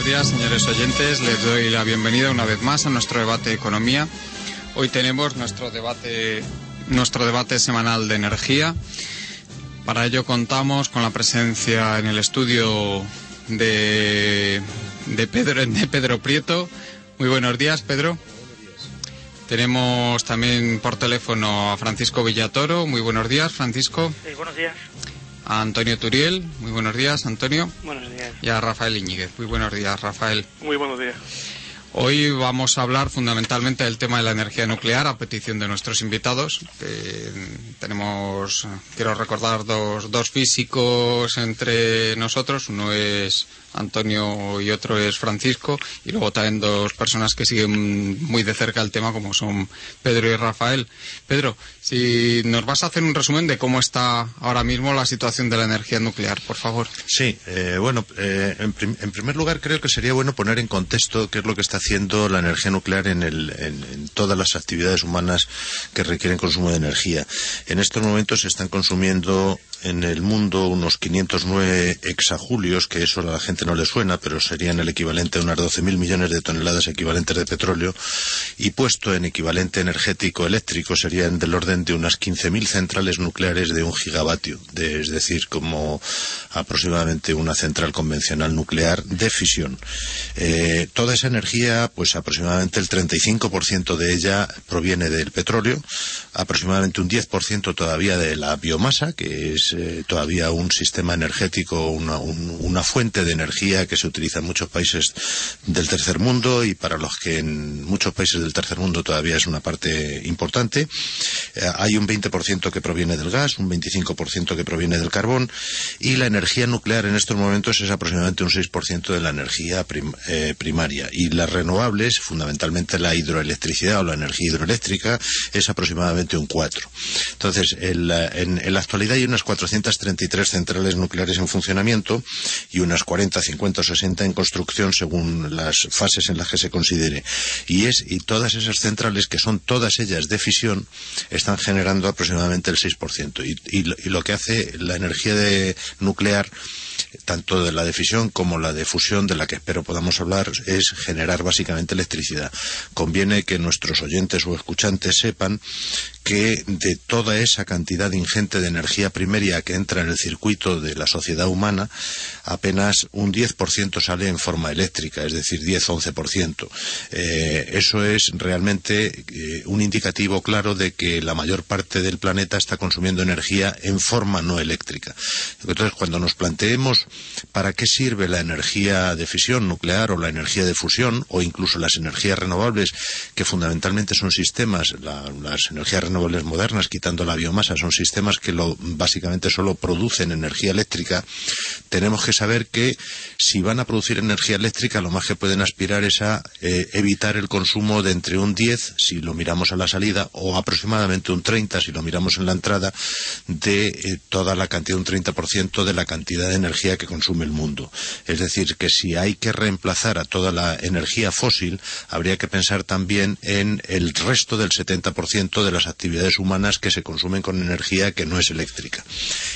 Buenos días, señores oyentes. Les doy la bienvenida una vez más a nuestro debate de economía. Hoy tenemos nuestro debate, nuestro debate semanal de energía. Para ello contamos con la presencia en el estudio de, de Pedro, de Pedro Prieto. Muy buenos días, Pedro. Tenemos también por teléfono a Francisco Villatoro. Muy buenos días, Francisco. Sí, buenos días. A Antonio Turiel. Muy buenos días, Antonio. Buenos días. Y a Rafael Iñiguez. Muy buenos días, Rafael. Muy buenos días. Hoy vamos a hablar fundamentalmente del tema de la energía nuclear a petición de nuestros invitados. Eh, tenemos, quiero recordar, dos, dos físicos entre nosotros. Uno es Antonio y otro es Francisco. Y luego también dos personas que siguen muy de cerca el tema, como son Pedro y Rafael. Pedro, si nos vas a hacer un resumen de cómo está ahora mismo la situación de la energía nuclear, por favor. Sí, eh, bueno, eh, en, prim- en primer lugar creo que sería bueno poner en contexto qué es lo que está haciendo la energía nuclear en, el- en todas las actividades humanas que requieren consumo de energía. En estos momentos se están consumiendo en el mundo unos 509 exajulios, que eso a la gente no le suena, pero serían el equivalente a unas 12.000 millones de toneladas equivalentes de petróleo, y puesto en equivalente energético eléctrico serían del orden de unas 15.000 centrales nucleares de un gigavatio, de- es decir, como aproximadamente una central convencional nuclear de fisión. Eh, toda esa energía, pues aproximadamente el 35% de ella proviene del petróleo, aproximadamente un 10% todavía de la biomasa, que es eh, todavía un sistema energético, una, un- una fuente de energía que se utiliza en muchos países del tercer mundo y para los que en muchos países del tercer mundo todavía es una parte importante. Eh, hay un 20% que proviene del gas, un 25% que proviene del carbón y la energía nuclear en estos momentos es aproximadamente un 6% de la energía eh, primaria y las renovables, fundamentalmente la hidroelectricidad o la energía hidroeléctrica, es aproximadamente un 4%. Entonces, en- en la actualidad hay unas 433 centrales nucleares en funcionamiento y unas 40, 50 o 60 en construcción según las fases en las que se considere. Y, es, y todas esas centrales, que son todas ellas de fisión, están generando aproximadamente el 6%. Y, y y lo que hace la energía de- nuclear tanto de la de fisión como la de fusión, de la que espero podamos hablar, es generar básicamente electricidad. Conviene que nuestros oyentes o escuchantes sepan que de toda esa cantidad ingente de energía primaria que entra en el circuito de la sociedad humana, apenas un 10% sale en forma eléctrica, es decir, 10-11%. Eh, eso es realmente eh, un indicativo claro de que la mayor parte del planeta está consumiendo energía en forma no eléctrica. Entonces, cuando nos planteemos para qué sirve la energía de fisión nuclear o la energía de fusión o incluso las energías renovables, que fundamentalmente son sistemas, la- las energías renovables modernas, quitando la biomasa, son sistemas que básicamente solo producen energía eléctrica, tenemos que saber que si van a producir energía eléctrica, lo más que pueden aspirar es a eh, evitar el consumo de entre un 10, si lo miramos a la salida, o aproximadamente un 30, si lo miramos en la entrada, de eh, toda la cantidad, un 30% de la cantidad de energía que consume el mundo. Es decir, que si hay que reemplazar a toda la energía fósil, habría que pensar también en el resto del 70% de las actividades humanas que se consumen con energía que no es eléctrica.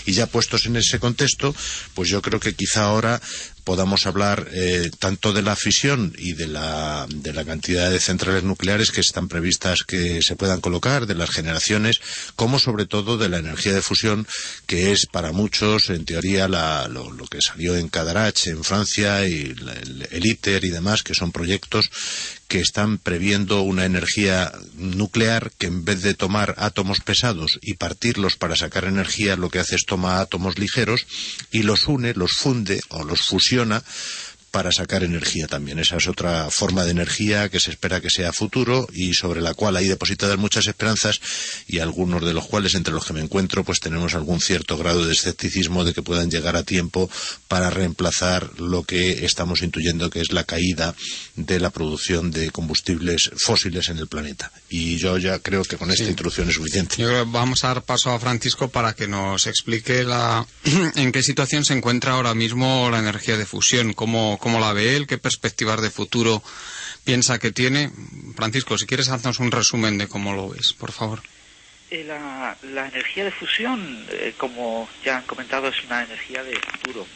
Y ya puestos en ese contexto, pues yo creo que quizá ahora podamos hablar eh, tanto de la fisión y de la, de la cantidad de centrales nucleares que están previstas que se puedan colocar, de las generaciones, como sobre todo de la energía de fusión, que es para muchos, en teoría, la- lo, que salió en Cadarache, en Francia, y el ITER y demás, que son proyectos que están previendo una energía nuclear que en vez de tomar átomos pesados y partirlos para sacar energía, lo que hace es toma átomos ligeros y los une, los funde o los fusiona para sacar energía también. Esa es otra forma de energía que se espera que sea futuro y sobre la cual hay depositadas muchas esperanzas y algunos de los cuales, entre los que me encuentro, pues tenemos algún cierto grado de escepticismo de que puedan llegar a tiempo para reemplazar lo que estamos intuyendo que es la caída de la producción de combustibles fósiles en el planeta. Y yo ya creo que con esta introducción es suficiente. Yo creo que vamos a dar paso a Francisco para que nos explique la, en qué situación se encuentra ahora mismo la energía de fusión, cómo, cómo la ve él, qué perspectivas de futuro piensa que tiene. Francisco, si quieres, haznos un resumen de cómo lo ves, por favor. Eh, La, la energía de fusión, eh, como ya han comentado, es una energía de futuro.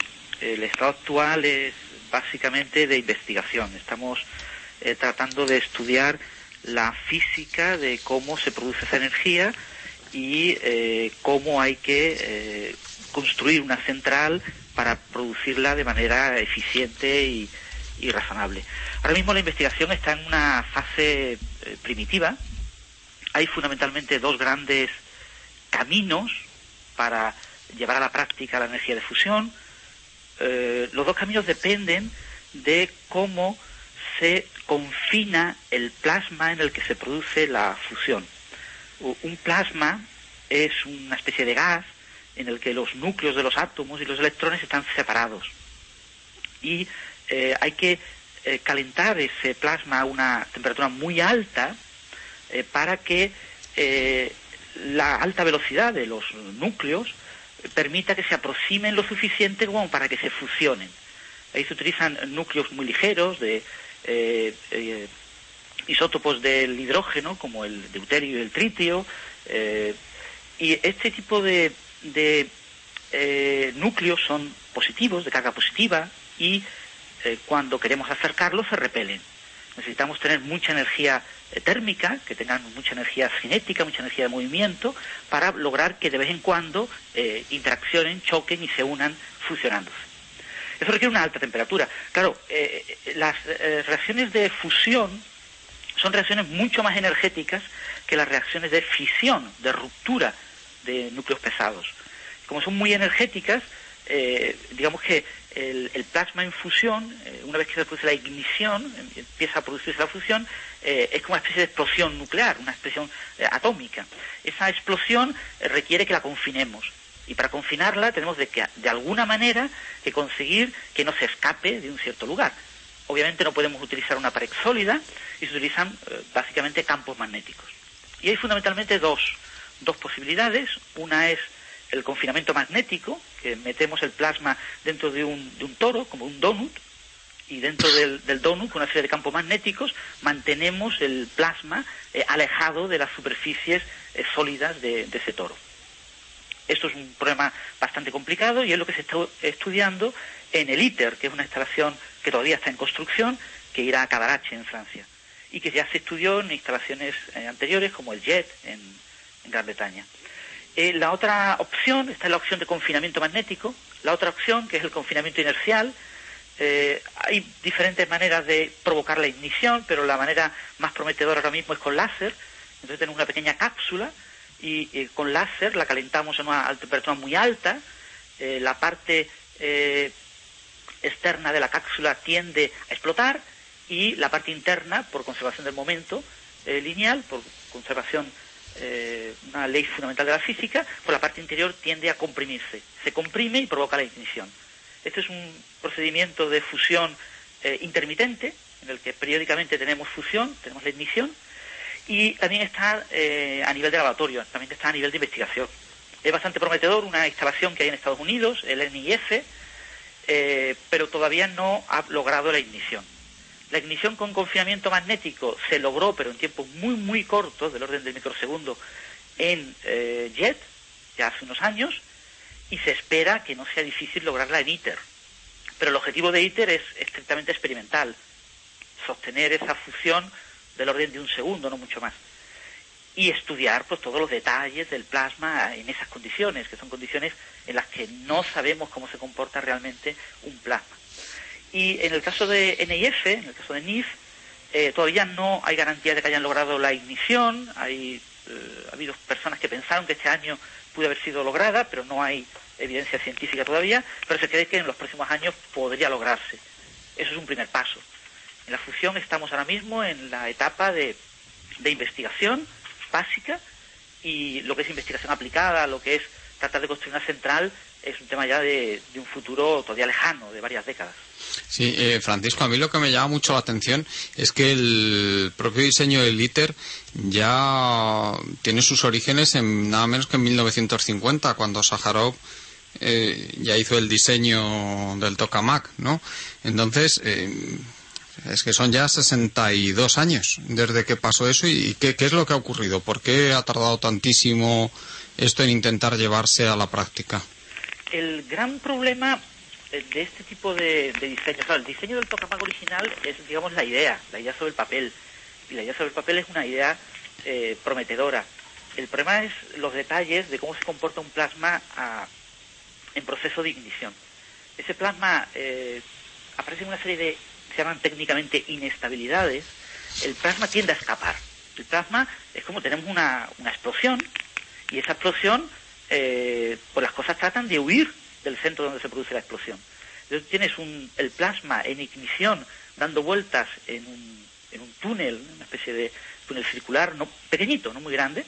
El estado actual es básicamente de investigación. Estamos eh, tratando de estudiar la física de cómo se produce esa energía y eh, cómo hay que eh, construir una central para producirla de manera eficiente y, razonable. Ahora mismo la investigación está en una fase eh, primitiva. Hay fundamentalmente dos grandes caminos para llevar a la práctica la energía de fusión. Eh, los dos caminos dependen de cómo se confina el plasma en el que se produce la fusión. Un plasma es una especie de gas en el que los núcleos de los átomos y los electrones están separados. Y eh, hay que eh, calentar ese plasma a una temperatura muy alta eh, para que la alta velocidad de los núcleos permita que se aproximen lo suficiente como para que se fusionen. Ahí se utilizan núcleos muy ligeros de isótopos del hidrógeno, como el deuterio y el tritio, y este tipo de, de, eh, núcleos son positivos, de carga positiva, y eh, cuando queremos acercarlos se repelen. Necesitamos tener mucha energía eh, térmica, que tengan mucha energía cinética, mucha energía de movimiento, para lograr que de vez en cuando interaccionen, choquen y se unan fusionándose. Eso requiere una alta temperatura. Claro, las reacciones de fusión son reacciones mucho más energéticas que las reacciones de fisión, de ruptura de núcleos pesados. Como son muy energéticas, eh, digamos que el, plasma en fusión, eh, una vez que se produce la ignición, em- empieza a producirse la fusión, eh, es como una especie de explosión nuclear, una explosión eh, atómica. Esa explosión requiere que la confinemos. Y para confinarla tenemos de, que, de alguna manera que conseguir que no se escape de un cierto lugar. Obviamente no podemos utilizar una pared sólida y se utilizan básicamente campos magnéticos. Y hay fundamentalmente dos, dos posibilidades. Una es el confinamiento magnético, que metemos el plasma dentro de un, de un toro, como un donut, y dentro del, donut, con una serie de campos magnéticos, mantenemos el plasma eh, alejado de las superficies eh, sólidas de, ese toro. Esto es un problema bastante complicado y es lo que se está estudiando en el ITER, que es una instalación que todavía está en construcción, que irá a Cadarache, en Francia, y que ya se estudió en instalaciones eh, anteriores, como el JET en Gran Bretaña. Eh, la otra opción, está la opción de confinamiento magnético, la otra opción, que es el confinamiento inercial, eh, hay diferentes maneras de provocar la ignición, pero la manera más prometedora ahora mismo es con láser. Entonces tenemos una pequeña cápsula y eh, con láser la calentamos en una temperatura muy alta. La parte externa de la cápsula tiende a explotar y la parte interna, por conservación del momento lineal, por conservación, eh, una ley fundamental de la física, por la parte interior tiende a comprimirse. Se comprime y provoca la ignición. Este es un procedimiento de fusión eh, intermitente, en el que periódicamente tenemos fusión, tenemos la ignición, y también está eh, a nivel de laboratorio, también está a nivel de investigación. Es bastante prometedor una instalación que hay en Estados Unidos, el NIF, eh, pero todavía no ha logrado la ignición. La ignición con confinamiento magnético se logró, pero en tiempos muy, muy cortos, del orden del microsegundo, en eh, JET, ya hace unos años, y se espera que no sea difícil lograrla en ITER. Pero el objetivo de ITER es estrictamente experimental, sostener esa fusión del orden de un segundo, no mucho más. Y estudiar pues todos los detalles del plasma en esas condiciones, que son condiciones en las que no sabemos cómo se comporta realmente un plasma. Y en el caso de NIF, en el caso de NIF, eh, todavía no hay garantía de que hayan logrado la ignición. Hay, eh, ha habido personas que pensaron que este año pudo haber sido lograda, pero no hay evidencia científica todavía. Pero se cree que en los próximos años podría lograrse Eso es un primer paso. En la fusión estamos ahora mismo en la etapa de, investigación básica y lo que es investigación aplicada, lo que es tratar de construir una central, es un tema ya de un futuro todavía lejano, de varias décadas. Sí, eh, Francisco, a mí lo que me llama mucho la atención es que el propio diseño del ITER ya tiene sus orígenes en nada menos que en 1950, cuando Sájarov eh, ya hizo el diseño del tokamak, ¿no? Entonces, eh, es que son ya 62 años desde que pasó eso y ¿qué, qué es lo que ha ocurrido? ¿Por qué ha tardado tantísimo esto en intentar llevarse a la práctica? El gran problema de este tipo de, de diseño, claro, el diseño del tokamak original es, digamos, la idea, la idea sobre el papel. Y la idea sobre el papel es una idea eh, prometedora. El problema es los detalles de cómo se comporta un plasma a- en proceso de ignición. Ese plasma eh, aparece en una serie de, se llaman técnicamente inestabilidades. El plasma tiende a escapar. El plasma es como tenemos una, una explosión y esa explosión, eh, pues las cosas tratan de huir del centro donde se produce la explosión. Entonces tienes un, el plasma en ignición dando vueltas en un, en un túnel, una especie de túnel circular, no pequeñito, no muy grande,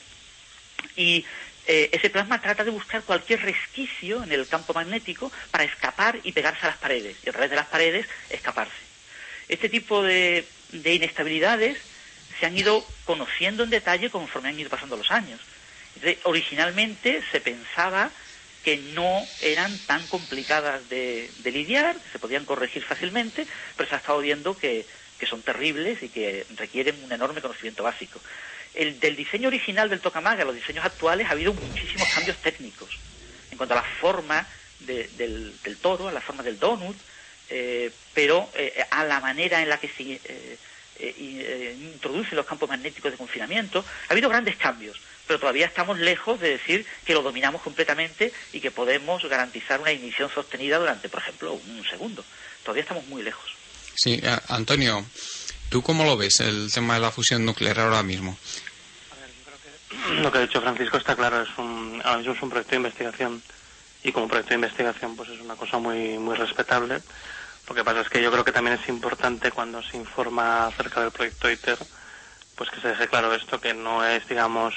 y eh, ese plasma trata de buscar cualquier resquicio en el campo magnético para escapar y pegarse a las paredes, y a través de las paredes escaparse. Este tipo de, de inestabilidades se han ido conociendo en detalle conforme han ido pasando los años. Entonces, originalmente se pensaba que no eran tan complicadas de, lidiar, se podían corregir fácilmente, pero se ha estado viendo que, son terribles y que requieren un enorme conocimiento básico. El, del diseño original del tokamak a los diseños actuales ha habido muchísimos cambios técnicos en cuanto a la forma de- del, toro, a la forma del donut, eh, pero eh, a la manera en la que se eh, eh, introducen los campos magnéticos de confinamiento. Ha habido grandes cambios, pero todavía estamos lejos de decir que lo dominamos completamente y que podemos garantizar una ignición sostenida durante, por ejemplo, un segundo. Todavía estamos muy lejos. Sí, a- Antonio, ¿tú cómo lo ves el tema de la fusión nuclear ahora mismo? Lo que ha dicho Francisco está claro, es un, ahora mismo es un proyecto de investigación y como proyecto de investigación pues es una cosa muy, muy respetable. Lo que pasa es que yo creo que también es importante cuando se informa acerca del proyecto ITER, pues que se deje claro esto, que no es, digamos,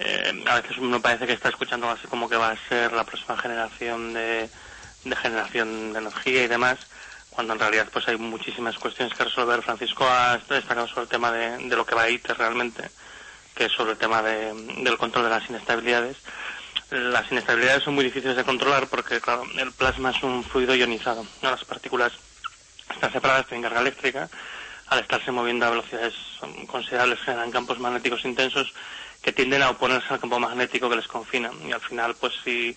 eh, a veces uno parece que está escuchando así como que va a ser la próxima generación de, de generación de energía y demás, cuando en realidad pues hay muchísimas cuestiones que resolver. Francisco ha destacado sobre el tema de, lo que va a ITER realmente, que es sobre el tema de- del control de las inestabilidades. Las inestabilidades son muy difíciles de controlar porque, claro, el plasma es un fluido ionizado. ¿no? Las partículas están separadas, tienen carga eléctrica. Al estarse moviendo a velocidades considerables generan campos magnéticos intensos que tienden a oponerse al campo magnético que les confina. Y al final, pues si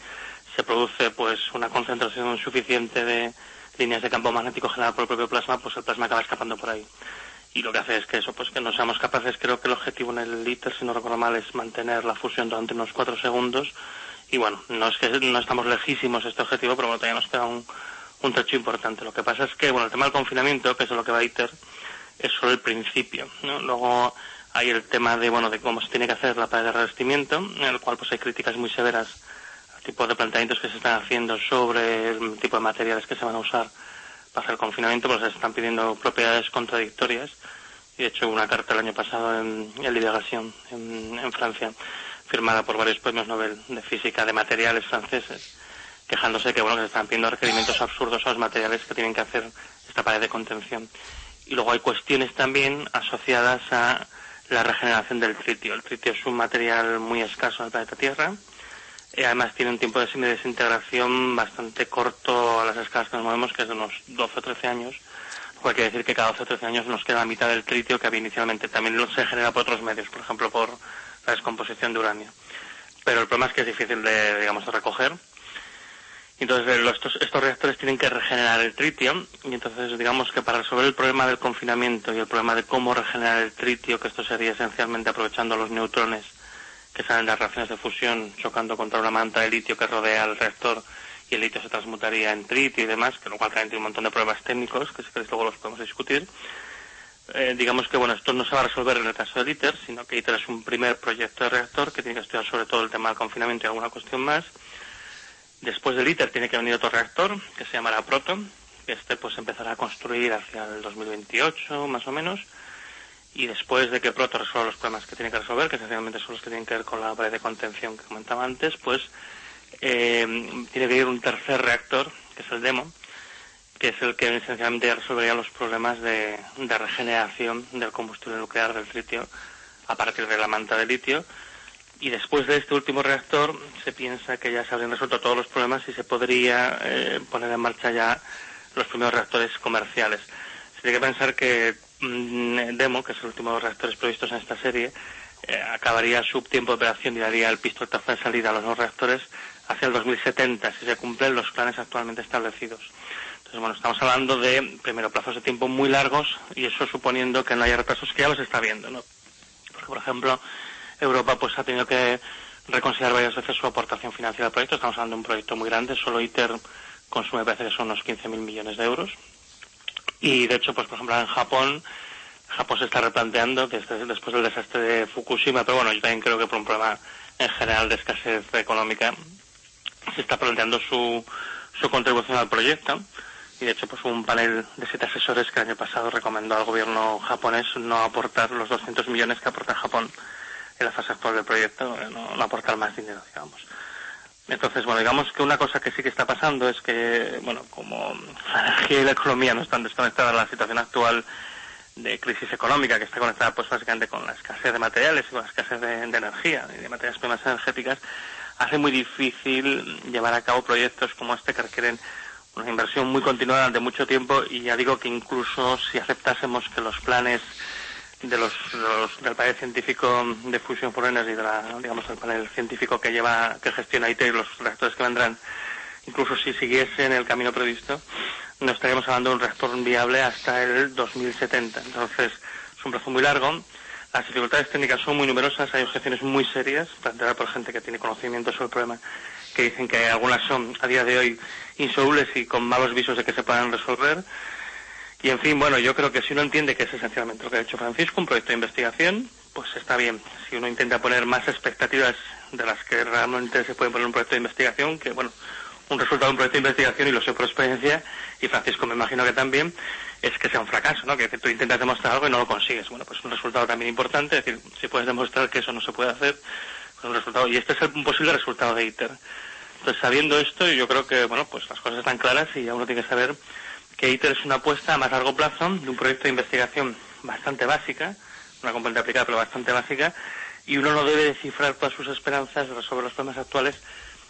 se produce pues una concentración suficiente de líneas de campo magnético generada por el propio plasma, pues el plasma acaba escapando por ahí y lo que hace es que eso, pues que no seamos capaces, creo que el objetivo en el ITER, si no recuerdo mal, es mantener la fusión durante unos cuatro segundos. Y bueno, no es que no estamos lejísimos de este objetivo, pero bueno, todavía nos queda un, un trecho importante. Lo que pasa es que, bueno, el tema del confinamiento, que es a lo que va ITER, es solo el principio, ¿no? Luego hay el tema de, bueno, de cómo se tiene que hacer la pared de revestimiento, en el cual pues hay críticas muy severas al tipo de planteamientos que se están haciendo sobre el tipo de materiales que se van a usar para hacer el confinamiento, pues se están pidiendo propiedades contradictorias. Y de hecho, una carta el año pasado en, en Liberación, en, Francia, firmada por varios premios Nobel de física de materiales franceses, quejándose que, bueno, que se están pidiendo requerimientos absurdos a los materiales que tienen que hacer esta pared de contención. Y luego hay cuestiones también asociadas a la regeneración del tritio. El tritio es un material muy escaso en el planeta Tierra. Además tiene un tiempo de desintegración bastante corto a las escalas que nos movemos, que es de unos 12 o 13 años. Lo quiere decir que cada 12 o 13 años nos queda la mitad del tritio que había inicialmente. También se genera por otros medios, por ejemplo por la descomposición de uranio. Pero el problema es que es difícil de, digamos, de recoger. Entonces, eh, los- estos, estos reactores tienen que regenerar el tritio y entonces digamos que para resolver el problema del confinamiento y el problema de cómo regenerar el tritio, que esto sería esencialmente aprovechando los neutrones que salen de las reacciones de fusión chocando contra una manta de litio que rodea el reactor y el litio se transmutaría en tritio y demás, que lo cual también tiene un montón de pruebas técnicos que si queréis luego los podemos discutir. Eh, digamos que bueno, esto no se va a resolver en el caso del ITER, sino que ITER es un primer proyecto de reactor que tiene que estudiar sobre todo el tema del confinamiento y alguna cuestión más. Después del ITER tiene que venir otro reactor que se llamará Proton, Este pues empezará a construir hacia el 2028, más o menos. Y después de que Proto resuelva los problemas que tiene que resolver, que esencialmente son los que tienen que ver con la pared de contención que comentaba antes, pues eh, tiene que ir un tercer reactor, que es el demo, que es el que esencialmente resolvería los problemas de, de regeneración del combustible nuclear del tritio a partir de la manta de litio. Y después de este último reactor se piensa que ya se habrían resuelto todos los problemas y se podría eh, poner en marcha ya los primeros reactores comerciales. Se tiene que pensar que mm, Demo, que es el último de los reactores previstos en esta serie, eh, acabaría su tiempo de operación y daría el pistoletazo de salida a los nuevos reactores hacia el 2070, si se cumplen los planes actualmente establecidos. Entonces, bueno, estamos hablando de, primero, plazos de tiempo muy largos y eso suponiendo que no haya retrasos, que ya los está viendo, ¿no? Porque, por ejemplo, Europa pues ha tenido que reconsiderar varias veces su aportación financiera al proyecto. Estamos hablando de un proyecto muy grande, solo ITER consume, parece que son unos 15.000 millones de euros. Y, de hecho, pues, por ejemplo, en Japón, Japón se está replanteando, desde, después del desastre de Fukushima, pero bueno, yo también creo que por un problema en general de escasez económica, se está planteando su, su contribución al proyecto y de hecho pues un panel de siete asesores que el año pasado recomendó al gobierno japonés no aportar los 200 millones que aporta Japón en la fase actual del proyecto, eh, no, no aportar más dinero, digamos. Entonces, bueno, digamos que una cosa que sí que está pasando es que, bueno, como la energía y la economía no están desconectadas a la situación actual de crisis económica que está conectada pues básicamente con la escasez de materiales y con la escasez de, de energía y de materias primas energéticas, hace muy difícil llevar a cabo proyectos como este que requieren una inversión muy continuada durante mucho tiempo y ya digo que incluso si aceptásemos que los planes de los, de los- del panel científico de Fusion for Energy, de la, digamos el panel científico que lleva, que gestiona IT y los reactores que vendrán, incluso si siguiesen el camino previsto, no estaríamos hablando de un reactor viable hasta el 2070. Entonces, es un plazo muy largo. Las dificultades técnicas son muy numerosas, hay objeciones muy serias, planteadas por gente que tiene conocimiento sobre el problema, que dicen que algunas son a día de hoy insolubles y con malos visos de que se puedan resolver. Y en fin, bueno, yo creo que si uno entiende que es esencialmente lo que ha hecho Francisco, un proyecto de investigación, pues está bien. Si uno intenta poner más expectativas de las que realmente se puede poner un proyecto de investigación, que bueno, un resultado de un proyecto de investigación, y lo sé por experiencia, y Francisco me imagino que también, es que sea un fracaso, ¿no? Que tú intentas demostrar algo y no lo consigues. Bueno, pues un resultado también importante, es decir, si puedes demostrar que eso no se puede hacer, pues un resultado, y este es el, posible resultado de ITER. Entonces, sabiendo esto, yo creo que, bueno, pues las cosas están claras y ya uno tiene que saber que ITER es una apuesta a más largo plazo de un proyecto de investigación bastante básica, una componente aplicada pero bastante básica, y uno no debe descifrar todas sus esperanzas de resolver los problemas actuales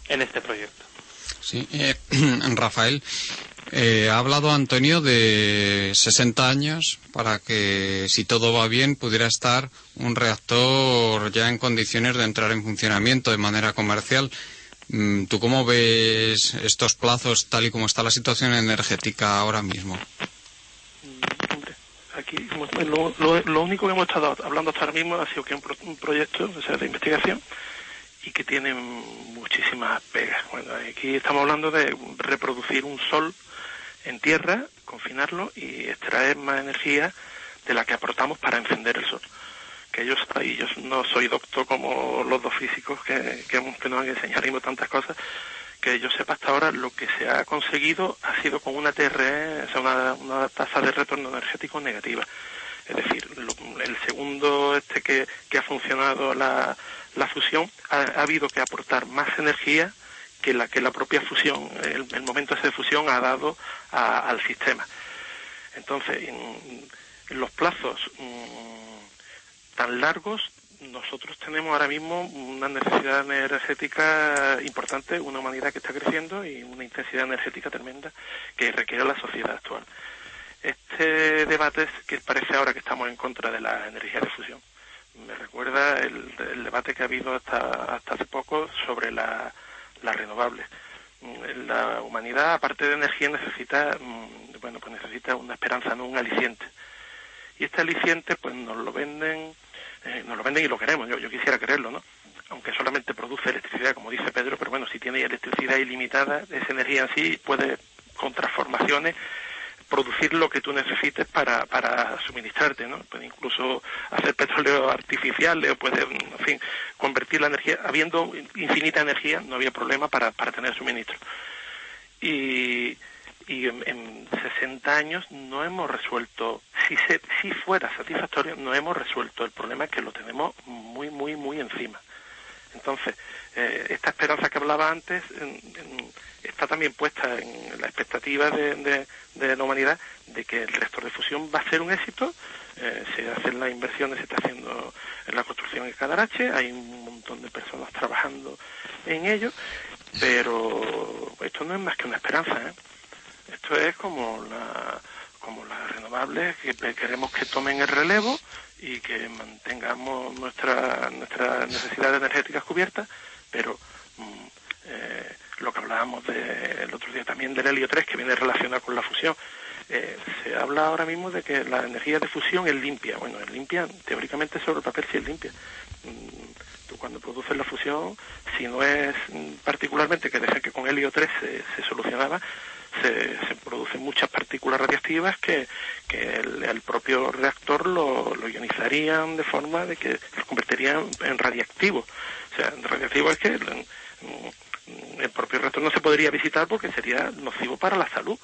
en este proyecto. Sí, eh, Rafael, eh, ha hablado Antonio de 60 años para que, si todo va bien, pudiera estar un reactor ya en condiciones de entrar en funcionamiento de manera comercial. Mm, ¿Tú cómo ves estos plazos tal y como está la situación energética ahora mismo? Hombre, aquí pues, lo, lo- lo único que hemos estado hablando hasta ahora mismo ha sido que un, pro- un proyecto de investigación y que tiene muchísimas pegas. Bueno, aquí estamos hablando de reproducir un sol en tierra, confinarlo y extraer más energía de la que aportamos para encender el sol. Que yo, y yo no soy doctor como los dos físicos que, que, que nos han enseñado tantas cosas, que yo sepa hasta ahora lo que se ha conseguido ha sido con una TRE, o sea, una, tasa de retorno energético negativa. Es decir, lo- el segundo este que, que ha funcionado la, la fusión ha, ha habido que aportar más energía que la que la propia fusión, el, el momento ese de fusión ha dado a- al sistema. Entonces, en, los plazos mm, tan largos, nosotros tenemos ahora mismo una necesidad energética importante, una humanidad que está creciendo y una intensidad energética tremenda que requiere la sociedad actual. Este debate que parece ahora que estamos en contra de la energía de fusión. Me recuerda el, debate que ha habido hasta, hasta hace poco sobre la, las renovables. Mm, La humanidad, aparte de energía, necesita, mm, bueno, pues necesita una esperanza, no un aliciente. Y este aliciente, pues nos lo venden, eh, nos lo venden y lo queremos. Yo, yo quisiera quererlo, ¿no? Aunque solamente produce electricidad, como dice Pedro, pero bueno, si tiene electricidad ilimitada, esa energía en sí puede, con transformaciones, producir lo que tú necesites para, para suministrarte, ¿no? Puede incluso hacer petróleo artificial, o puede, en fin, convertir la energía, habiendo infinita energía, no había problema para, para tener suministro. Y, y en, en 60 años no hemos resuelto, si, se, si fuera satisfactorio, no hemos resuelto el problema que lo tenemos muy, muy, muy encima. Entonces, eh, esta esperanza que hablaba antes está también puesta en la expectativa de, de- de la humanidad de que el reactor de fusión va a ser un éxito. eh, se hacen las inversiones, se está haciendo en la construcción en Cadarache, hay un montón de personas trabajando en ello, pero esto no es más que una esperanza. ¿eh? Esto es como la como las renovables que queremos que tomen el relevo y que mantengamos nuestra nuestras necesidades energéticas cubiertas, pero mm, eh, lo que hablábamos de, el otro día también del helio 3 que viene relacionado con la fusión. eh, se habla ahora mismo de que la energía de fusión es limpia. Bueno, es limpia, teóricamente sobre el papel sí es limpia. Mm, Tú cuando produces la fusión, si no es mm, particularmente que decía que con helio 3 se, se solucionaba, se, se producen muchas partículas radiactivas que, que el, propio reactor lo, ionizarían de forma de que lo convertirían en radiactivo. O sea, radiactivo es que el propio reactor no se podría visitar porque sería nocivo para la salud.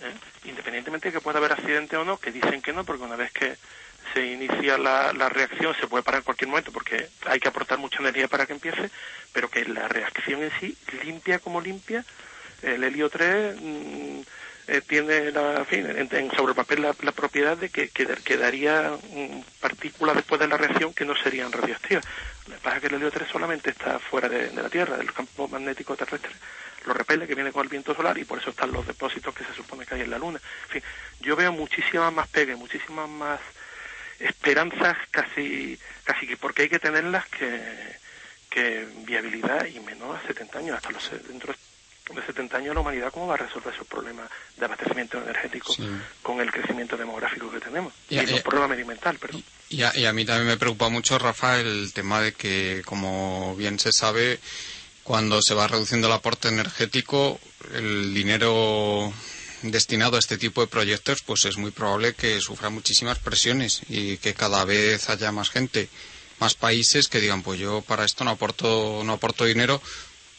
¿eh? Independientemente de que pueda haber accidente o no, que dicen que no, porque una vez que se inicia la, la reacción se puede parar en cualquier momento porque hay que aportar mucha energía para que empiece, pero que la reacción en sí, limpia como limpia, el helio 3 mm, eh, tiene la, en fin, en- sobre el papel la, la propiedad de que, que quedaría mm, partículas después de la reacción que no serían radioactivas. Lo que pasa es que el helio 3 solamente está fuera de, la Tierra, del campo magnético terrestre. Lo repele que viene con el viento solar y por eso están los depósitos que se supone que hay en la Luna. En fin, yo veo muchísimas más pegas, muchísimas más esperanzas casi, casi que porque hay que tenerlas que, que viabilidad y menos a 70 años, hasta los dentro de 70 años la humanidad cómo va a resolver esos problemas de abastecimiento energético Sí. con el crecimiento demográfico que tenemos Y- y, los problemas medioambientales, perdón. Y a, y a mí también me preocupa mucho, Rafa, el tema de que, como bien se sabe, cuando se va reduciendo el aporte energético, el dinero destinado a este tipo de proyectos, pues es muy probable que sufra muchísimas presiones y que cada vez haya más gente, más países que digan, pues yo para esto no aporto, no aporto dinero,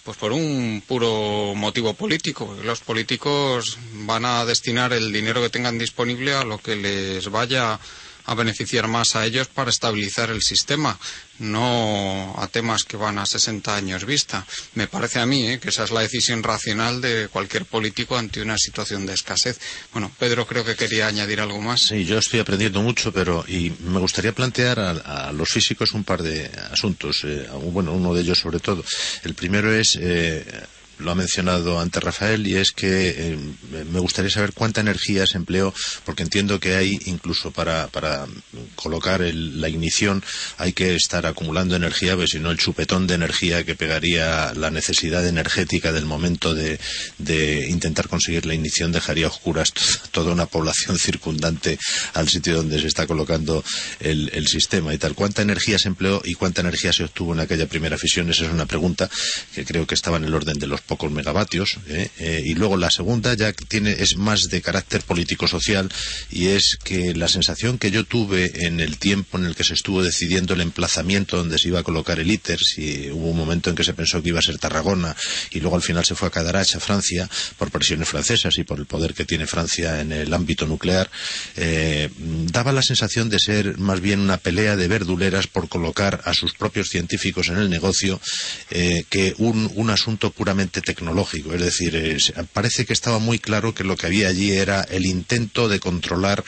pues por un puro motivo político. Los políticos van a destinar el dinero que tengan disponible a lo que les vaya a beneficiar más a ellos para estabilizar el sistema, no a temas que van a 60 años vista. Me parece a mí ¿eh? que esa es la decisión racional de cualquier político ante una situación de escasez. Bueno, Pedro creo que quería añadir algo más. Sí, yo estoy aprendiendo mucho, pero y me gustaría plantear a, los físicos un par de asuntos. eh, bueno, uno de ellos sobre todo. El primero es eh, lo ha mencionado antes Rafael y es que eh, me gustaría saber cuánta energía se empleó, porque entiendo que hay incluso para, para colocar el- la ignición hay que estar acumulando energía, porque si no el chupetón de energía que pegaría la necesidad energética del momento de, intentar conseguir la ignición dejaría oscuras toda una población circundante al sitio donde se está colocando el, el sistema y tal. ¿Cuánta energía se empleó y cuánta energía se obtuvo en aquella primera fisión? Esa es una pregunta que creo que estaba en el orden de los pocos megavatios. ¿eh? Eh, y luego la segunda ya tiene es más de carácter político-social y es que la sensación que yo tuve en el tiempo en el que se estuvo decidiendo el emplazamiento donde se iba a colocar el ITER, si hubo un momento en que se pensó que iba a ser Tarragona y luego al final se fue a Cadarache, a Francia, por presiones francesas y por el poder que tiene Francia en el ámbito nuclear, eh, daba la sensación de ser más bien una pelea de verduleras por colocar a sus propios científicos en el negocio que un, un asunto puramente tecnológico. Es decir, parece que estaba muy claro que lo que había allí era el intento de controlar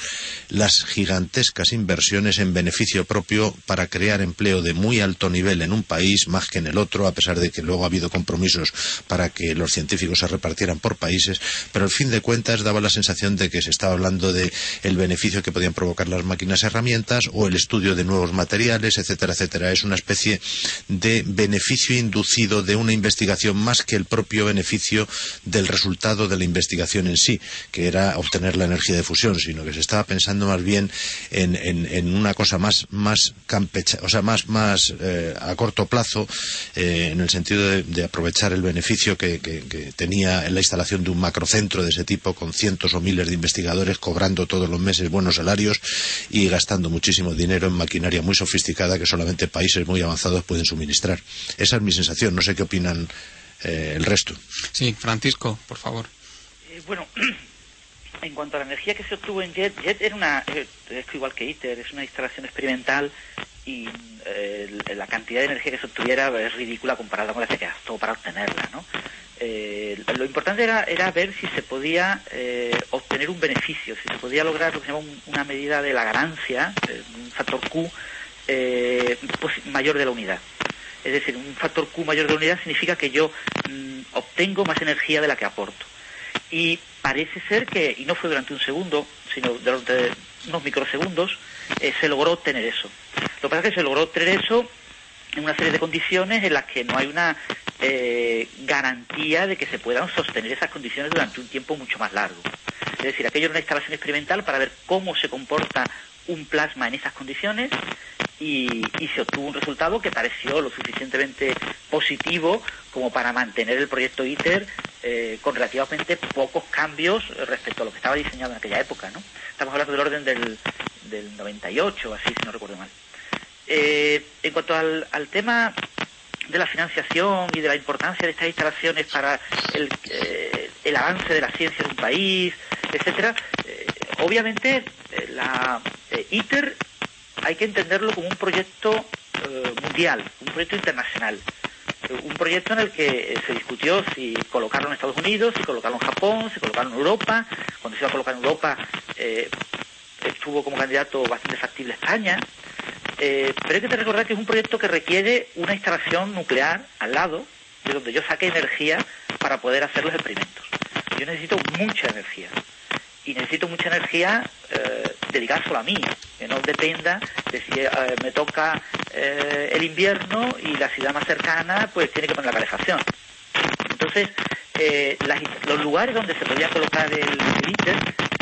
las gigantescas inversiones en beneficio propio para crear empleo de muy alto nivel en un país más que en el otro, a pesar de que luego ha habido compromisos para que los científicos se repartieran por países, pero al fin de cuentas daba la sensación de que se estaba hablando de el beneficio que podían provocar las máquinas herramientas o el estudio de nuevos materiales, etcétera, etcétera. Es una especie de beneficio inducido de una investigación más que el propio beneficio del resultado de la investigación en sí, que era obtener la energía de fusión, sino que se estaba pensando más bien en, en- una cosa más, más campecha, o sea, más, más eh, a corto plazo, eh, en el sentido de, aprovechar el beneficio que, que- que tenía en la instalación de un macrocentro de ese tipo con cientos o miles de investigadores cobrando todos los meses buenos salarios y gastando muchísimo dinero en maquinaria muy sofisticada que solamente países muy avanzados pueden suministrar. Esa es mi sensación. No sé qué opinan eh, el resto. Sí, Francisco, por favor. Eh, bueno, en cuanto a la energía que se obtuvo en JET, JET era una, eh, es igual que ITER, es una instalación experimental y eh, la cantidad de energía que se obtuviera es ridícula comparada con la que se gastó para obtenerla, ¿no? Eh, lo importante era, era ver si se podía eh, obtener un beneficio, si se podía lograr lo que se llama un- una medida de la ganancia, eh, un factor Q eh, pues, mayor de la unidad. Es decir, un factor Q mayor de la unidad significa que yo obtengo más energía de la que aporto. Y parece ser que, y no fue durante un segundo, sino durante unos microsegundos, eh, se logró obtener eso. Lo que pasa es que se logró obtener eso en una serie de condiciones en las que no hay una eh, garantía de que se puedan sostener esas condiciones durante un tiempo mucho más largo. Es decir, aquello era una instalación experimental para ver cómo se comporta un plasma en esas condiciones y, y se obtuvo un resultado que pareció lo suficientemente positivo como para mantener el proyecto ITER eh, con relativamente pocos cambios respecto a lo que estaba diseñado en aquella época. ¿no? Estamos hablando del orden del, del 98, así si no recuerdo mal. Eh, en cuanto al, al tema de la financiación y de la importancia de estas instalaciones para el, eh, el avance de la ciencia en un país, etcétera, eh, obviamente eh, la eh, ITER hay que entenderlo como un proyecto eh, mundial, un proyecto internacional, Eh, un proyecto en el que eh, se discutió si colocarlo en Estados Unidos, si colocarlo en Japón, si colocarlo en Europa. Cuando se iba a colocar en Europa eh, estuvo como candidato bastante factible España. Eh, pero hay que recordar que es un proyecto que requiere una instalación nuclear al lado, de donde yo saque energía para poder hacer los experimentos. Yo necesito mucha energía. Y necesito mucha energía eh, dedicada solo a mí, que no dependa de si eh, me toca eh, el invierno y la ciudad más cercana pues tiene que poner la calefacción. Entonces, eh, las- los lugares donde se podía colocar el, ITER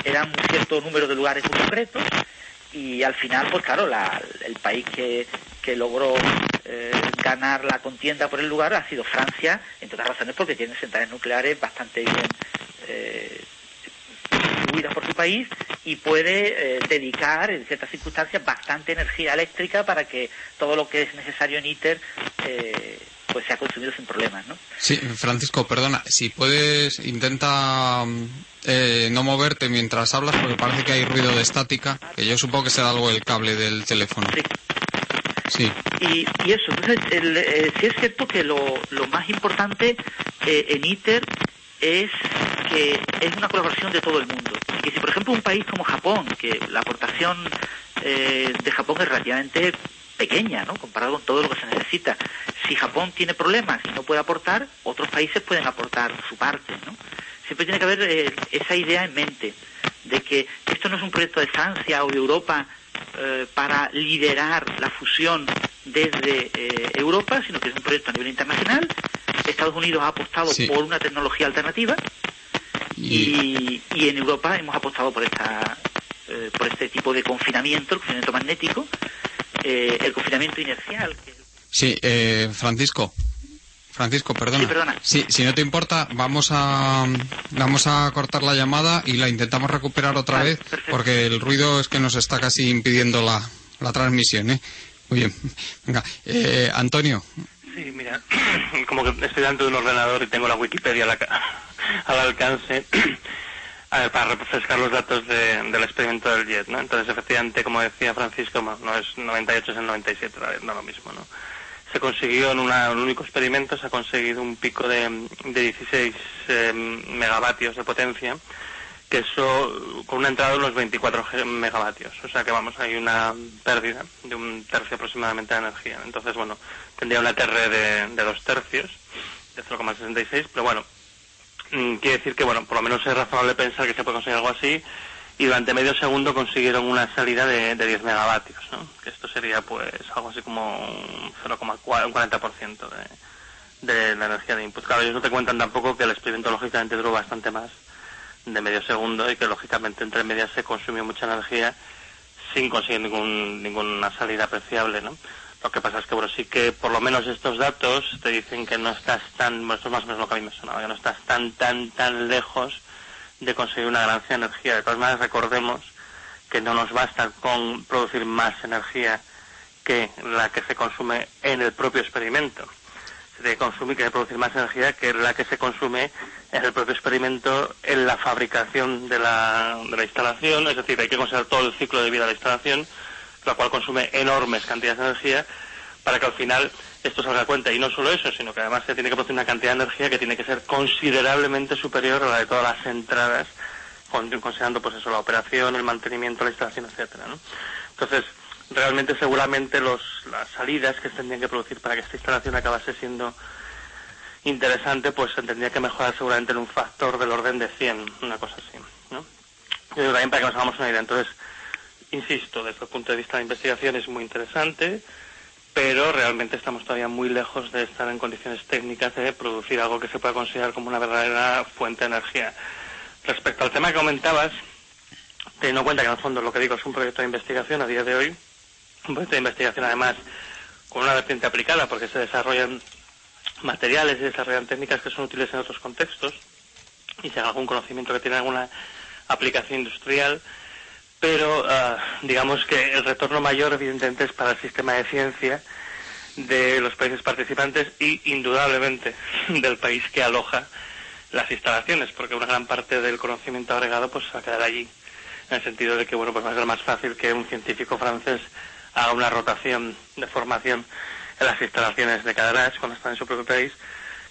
eran un cierto número de lugares concretos y al final, pues claro, la- el país que, que logró eh, ganar la contienda por el lugar ha sido Francia, entre otras razones porque tiene centrales nucleares bastante bien eh, distribuidas por su país y puede eh, dedicar en ciertas circunstancias bastante energía eléctrica para que todo lo que es necesario en ITER eh, pues sea consumido sin problemas, ¿no? Sí, Francisco, perdona, si puedes, intenta mm, eh, no moverte mientras hablas porque parece que hay ruido de estática, que yo supongo que será algo del cable del teléfono. Sí. Sí, Y, y eso, entonces, el, eh, sí es cierto que lo, lo más importante eh, en ITER es que es una colaboración de todo el mundo. Y que si, por ejemplo, un país como Japón, que la aportación eh, de Japón es relativamente pequeña, ¿no? Comparado con todo lo que se necesita. Si Japón tiene problemas y no puede aportar, otros países pueden aportar su parte, ¿no? Siempre tiene que haber eh, esa idea en mente de que esto no es un proyecto de Francia o de Europa eh, para liderar la fusión desde eh, Europa, sino que es un proyecto a nivel internacional. Estados Unidos ha apostado Sí. por una tecnología alternativa y, y en Europa hemos apostado por esta eh, por este tipo de confinamiento, el confinamiento magnético, eh, el confinamiento inercial. que- sí, eh, Francisco. Francisco, perdona. Sí, perdona. Sí, si no te importa, vamos a vamos a cortar la llamada y la intentamos recuperar otra Vale, vez perfecto. porque el ruido es que nos está casi impidiendo la, la transmisión, ¿eh? Muy bien. Venga, eh, Antonio. Sí, mira, como que estoy delante de un ordenador y tengo la Wikipedia aca- al alcance para refrescar los datos de- del experimento del JET, ¿no? Entonces, efectivamente, como decía Francisco, no es 98, es el 97, la- no lo mismo, ¿no? Se consiguió en una- un único experimento, se ha conseguido un pico de, de 16 eh, megavatios de potencia, que eso con una entrada de unos 24 ge- megavatios. O sea que vamos, hay una pérdida de un tercio aproximadamente de energía. Entonces, bueno, tendría una TR de, de dos tercios, de 0,66, pero bueno, mm, quiere decir que, bueno, por lo menos es razonable pensar que se puede conseguir algo así. Y durante medio segundo consiguieron una salida de, de 10 megavatios, ¿no? Que esto sería, pues, algo así como un 0,4, un 40% de, de la energía de input. Claro, ellos no te cuentan tampoco que el experimento lógicamente duró bastante más de medio segundo y que lógicamente entre medias se consumió mucha energía sin conseguir ningún, ninguna salida apreciable, ¿no? Lo que pasa es que, bueno, sí que por lo menos estos datos te dicen que no estás tan, bueno, esto es más o menos lo que a mí me sonaba, que no estás tan, tan, tan lejos de conseguir una ganancia de energía. De todas maneras, recordemos que no nos basta con producir más energía que la que se consume en el propio experimento. Que consumir, que producir más energía que la que se consume en el propio experimento, en la fabricación de la, de la instalación, es decir, hay que considerar todo el ciclo de vida de la instalación, la cual consume enormes cantidades de energía, para que al final esto salga a cuenta. Y no solo eso, sino que además se tiene que producir una cantidad de energía que tiene que ser considerablemente superior a la de todas las entradas, considerando pues eso, la operación, el mantenimiento, la instalación, etcétera, ¿no? Entonces, realmente seguramente los, las salidas que se tendrían que producir para que esta instalación acabase siendo interesante, pues se tendría que mejorar seguramente en un factor del orden de 100, una cosa así, ¿no? Yo también para que nos hagamos una idea. Entonces, insisto, desde el punto de vista de la investigación es muy interesante, pero realmente estamos todavía muy lejos de estar en condiciones técnicas de producir algo que se pueda considerar como una verdadera fuente de energía. Respecto al tema que comentabas, teniendo en cuenta que en el fondo lo que digo es un proyecto de investigación a día de hoy, un proyecto de investigación además con una vertiente aplicada porque se desarrollan materiales y desarrollan técnicas que son útiles en otros contextos y se haga algún conocimiento que tiene alguna aplicación industrial, pero uh, digamos que el retorno mayor evidentemente es para el sistema de ciencia de los países participantes y indudablemente del país que aloja las instalaciones, porque una gran parte del conocimiento agregado pues va a quedar allí, en el sentido de que bueno pues va a ser más fácil que un científico francés haga una rotación de formación en las instalaciones de Cadarache cuando están en su propio país,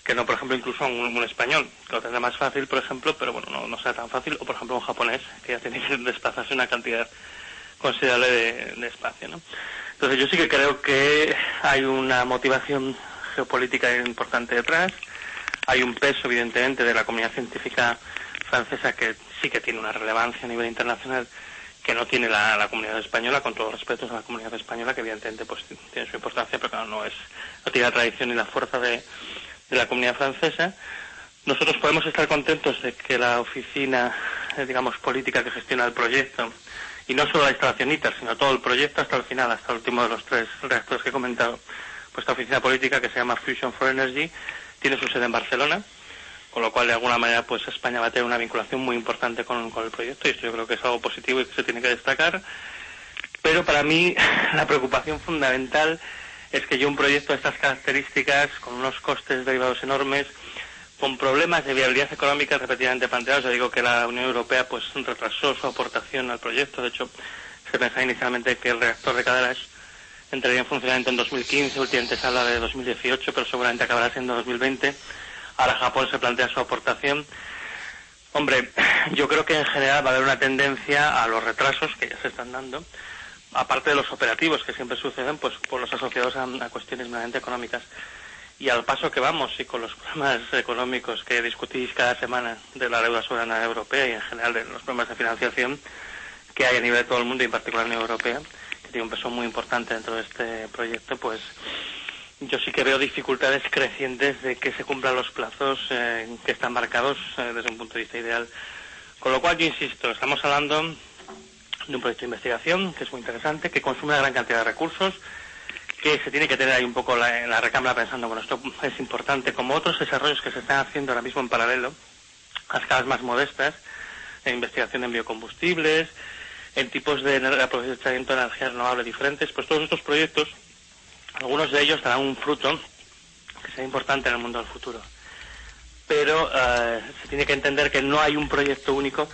que no, por ejemplo, incluso un, un, español, que lo tendrá más fácil, por ejemplo, pero bueno, no, no será tan fácil, o por ejemplo un japonés, que ya tiene que desplazarse una cantidad considerable de, de espacio, ¿no? Entonces yo sí que creo que hay una motivación geopolítica importante detrás, hay un peso, evidentemente, de la comunidad científica francesa que sí que tiene una relevancia a nivel internacional que no tiene la, comunidad española, con todos los respetos a la comunidad española, que evidentemente pues tiene su importancia, pero claro, no es, no tiene la tradición ni la fuerza de, de la comunidad francesa. Nosotros podemos estar contentos de que la oficina, eh, digamos, política que gestiona el proyecto, y no solo la instalación ITER, sino todo el proyecto hasta el final, hasta el último de los tres reactores que he comentado, pues esta oficina política que se llama Fusion for Energy, tiene su sede en Barcelona, con lo cual de alguna manera pues España va a tener una vinculación muy importante con, con, el proyecto y esto yo creo que es algo positivo y que se tiene que destacar. Pero para mí la preocupación fundamental es que yo un proyecto de estas características, con unos costes derivados enormes, con problemas de viabilidad económica repetidamente planteados, ya digo que la Unión Europea pues retrasó su aportación al proyecto, de hecho se pensaba inicialmente que el reactor de Cadarache entraría en funcionamiento en 2015, últimamente se habla de 2018, pero seguramente acabará siendo 2020 Ahora Japón se plantea su aportación. Hombre, yo creo que en general va a haber una tendencia a los retrasos que ya se están dando, aparte de los operativos que siempre suceden, pues por los asociados a, cuestiones meramente económicas. Y al paso que vamos y con los problemas económicos que discutís cada semana de la deuda soberana europea y en general de los problemas de financiación que hay a nivel de todo el mundo y en particular en la Europea, que tiene un peso muy importante dentro de este proyecto, pues yo sí que veo dificultades crecientes de que se cumplan los plazos eh, que están marcados eh, desde un punto de vista ideal. Con lo cual, yo insisto, estamos hablando de un proyecto de investigación que es muy interesante, que consume una gran cantidad de recursos, que se tiene que tener ahí un poco la, en la recámara pensando, bueno, esto es importante, como otros desarrollos que se están haciendo ahora mismo en paralelo, a escalas más modestas, en investigación en biocombustibles, en tipos de aprovechamiento de energía renovable diferentes, pues todos estos proyectos algunos de ellos darán un fruto que sea importante en el mundo del futuro. Pero uh, se tiene que entender que no hay un proyecto único